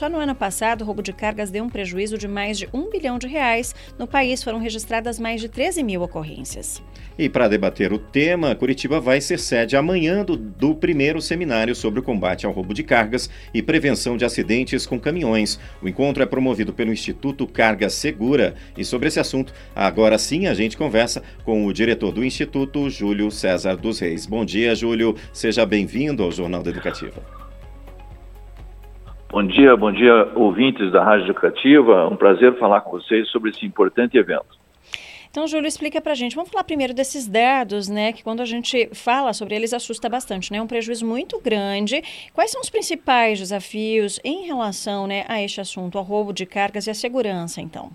só no ano passado o roubo de cargas deu um prejuízo de mais de um bilhão de reais. No país foram registradas mais de 13 mil ocorrências. E para debater o tema, Curitiba vai ser sede amanhã do, do primeiro seminário sobre o combate ao roubo de cargas e prevenção de acidentes com caminhões. O encontro é promovido pelo Instituto Carga Segura. E sobre esse assunto, agora sim a gente conversa com o diretor do Instituto, Júlio César dos Reis. Bom dia, Júlio. Seja bem-vindo ao Jornal da Educativa. Bom dia, bom dia, ouvintes da Rádio Educativa. Um prazer falar com vocês sobre esse importante evento. Então, Júlio, explica para a gente. Vamos falar primeiro desses dados, né? Que quando a gente fala sobre eles assusta bastante, né? Um prejuízo muito grande. Quais são os principais desafios em relação, né, a este assunto, ao roubo de cargas e a segurança, então?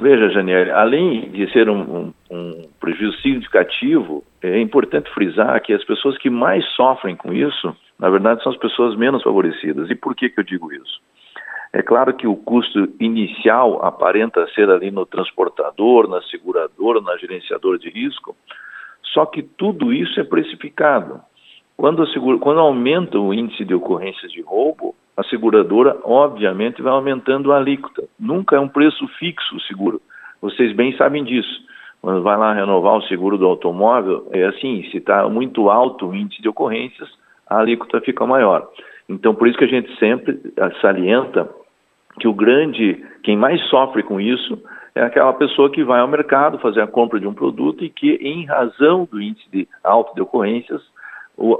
Veja, Janiel, além de ser um, um, um, prejuízo significativo, é importante frisar que as pessoas que mais sofrem com isso, na verdade, são as pessoas menos favorecidas. E por que, que eu digo isso? É claro que o custo inicial aparenta ser ali no transportador, na seguradora, na gerenciadora de risco, só que tudo isso é precificado. Quando, segura, quando aumenta o índice de ocorrências de roubo, a seguradora, obviamente, vai aumentando a alíquota. Nunca é um preço fixo o seguro. Vocês bem sabem disso. Quando vai lá renovar o seguro do automóvel, é assim: se está muito alto o índice de ocorrências, a alíquota fica maior. Então, por isso que a gente sempre salienta que o grande, quem mais sofre com isso é aquela pessoa que vai ao mercado fazer a compra de um produto e que, em razão do índice de alto de ocorrências,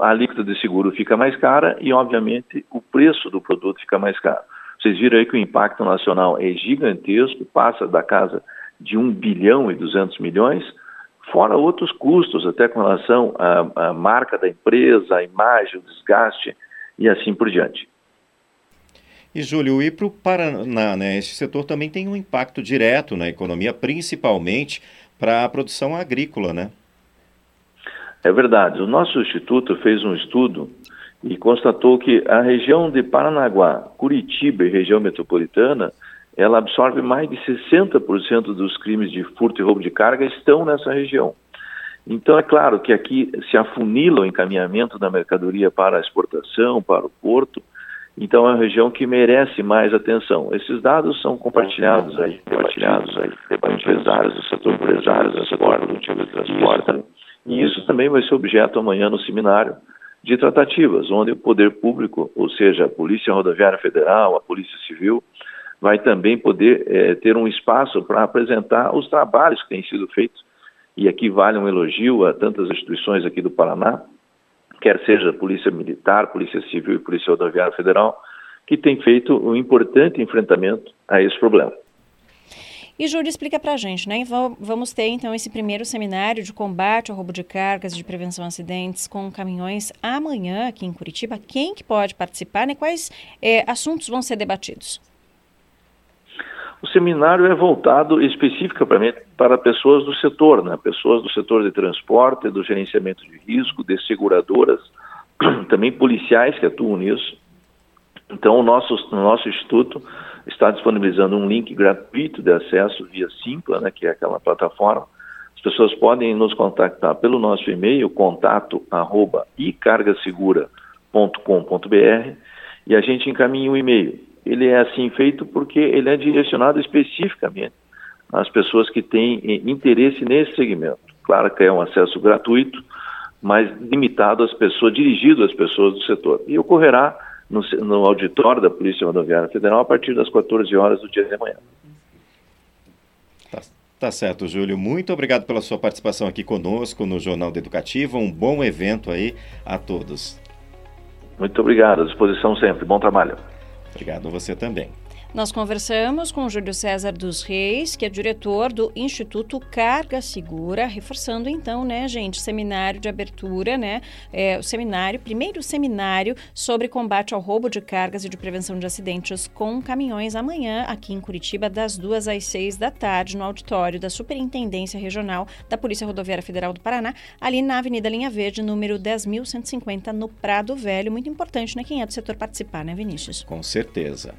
a alíquota de seguro fica mais cara e, obviamente, o preço do produto fica mais caro. Vocês viram aí que o impacto nacional é gigantesco, passa da casa de 1 bilhão e 200 milhões, fora outros custos, até com relação à, à marca da empresa, a imagem, o desgaste e assim por diante. E, Júlio, e para o Paraná, né, esse setor também tem um impacto direto na economia, principalmente para a produção agrícola, né? É verdade. O nosso instituto fez um estudo e constatou que a região de Paranaguá, Curitiba e região metropolitana, ela absorve mais de 60% dos crimes de furto e roubo de carga estão nessa região. Então, é claro que aqui se afunila o encaminhamento da mercadoria para a exportação, para o porto, então é uma região que merece mais atenção. Esses dados são compartilhados aí, compartilhados aí, com empresários do setor empresários do setor produtivo transporte. E isso também vai ser objeto amanhã no seminário de tratativas, onde o poder público, ou seja, a Polícia Rodoviária Federal, a Polícia Civil, vai também poder é, ter um espaço para apresentar os trabalhos que têm sido feitos. E aqui vale um elogio a tantas instituições aqui do Paraná, quer seja Polícia Militar, Polícia Civil e Polícia Rodoviária Federal, que tem feito um importante enfrentamento a esse problema. E Júlio, explica para a gente, né? Vamos ter então esse primeiro seminário de combate ao roubo de cargas, de prevenção a acidentes com caminhões amanhã aqui em Curitiba. Quem que pode participar, né? Quais é, assuntos vão ser debatidos? O seminário é voltado especificamente para pessoas do setor, né? pessoas do setor de transporte, do gerenciamento de risco, de seguradoras, também policiais que atuam nisso. Então, o nosso, o nosso instituto está disponibilizando um link gratuito de acesso via Simpla, né, que é aquela plataforma. As pessoas podem nos contactar pelo nosso e-mail, contato arroba e a gente encaminha o um e-mail ele é assim feito porque ele é direcionado especificamente às pessoas que têm eh, interesse nesse segmento. Claro que é um acesso gratuito, mas limitado às pessoas, dirigido às pessoas do setor. E ocorrerá no, no auditório da Polícia Rodoviária Federal a partir das 14 horas do dia de amanhã. Tá, tá certo, Júlio. Muito obrigado pela sua participação aqui conosco no Jornal da Educativa. Um bom evento aí a todos. Muito obrigado, à disposição sempre. Bom trabalho. Obrigado a você também. Nós conversamos com Júlio César dos Reis, que é diretor do Instituto Carga Segura, reforçando então, né, gente, seminário de abertura, né, é, o seminário, primeiro seminário sobre combate ao roubo de cargas e de prevenção de acidentes com caminhões amanhã aqui em Curitiba, das duas às seis da tarde, no auditório da Superintendência Regional da Polícia Rodoviária Federal do Paraná, ali na Avenida Linha Verde, número 10.150, no Prado Velho. Muito importante, né, quem é do setor participar, né, Vinícius? Com certeza.